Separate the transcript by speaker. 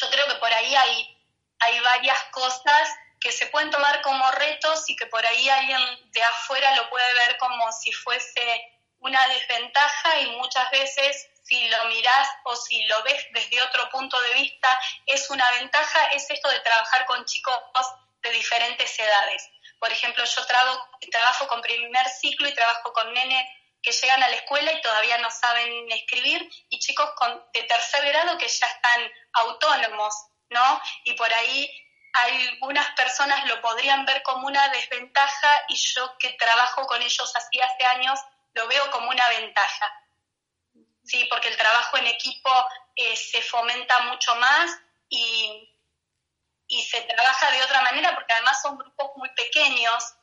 Speaker 1: yo creo que por ahí hay, hay varias cosas que se pueden tomar como retos y que por ahí alguien de afuera lo puede ver como si fuese una desventaja y muchas veces si lo mirás o si lo ves desde otro punto de vista es una ventaja, es esto de trabajar con chicos de diferentes edades. Por ejemplo, yo trabajo, trabajo con primer ciclo y trabajo con nenes que llegan a la escuela y todavía no saben escribir y chicos con, de tercer grado que ya están autónomos, ¿no? Y por ahí algunas personas lo podrían ver como una desventaja y yo que trabajo con ellos así hace años lo veo como una ventaja. Sí, porque el trabajo en equipo eh, se fomenta mucho más y, y se trabaja de otra manera porque además son grupos muy pequeños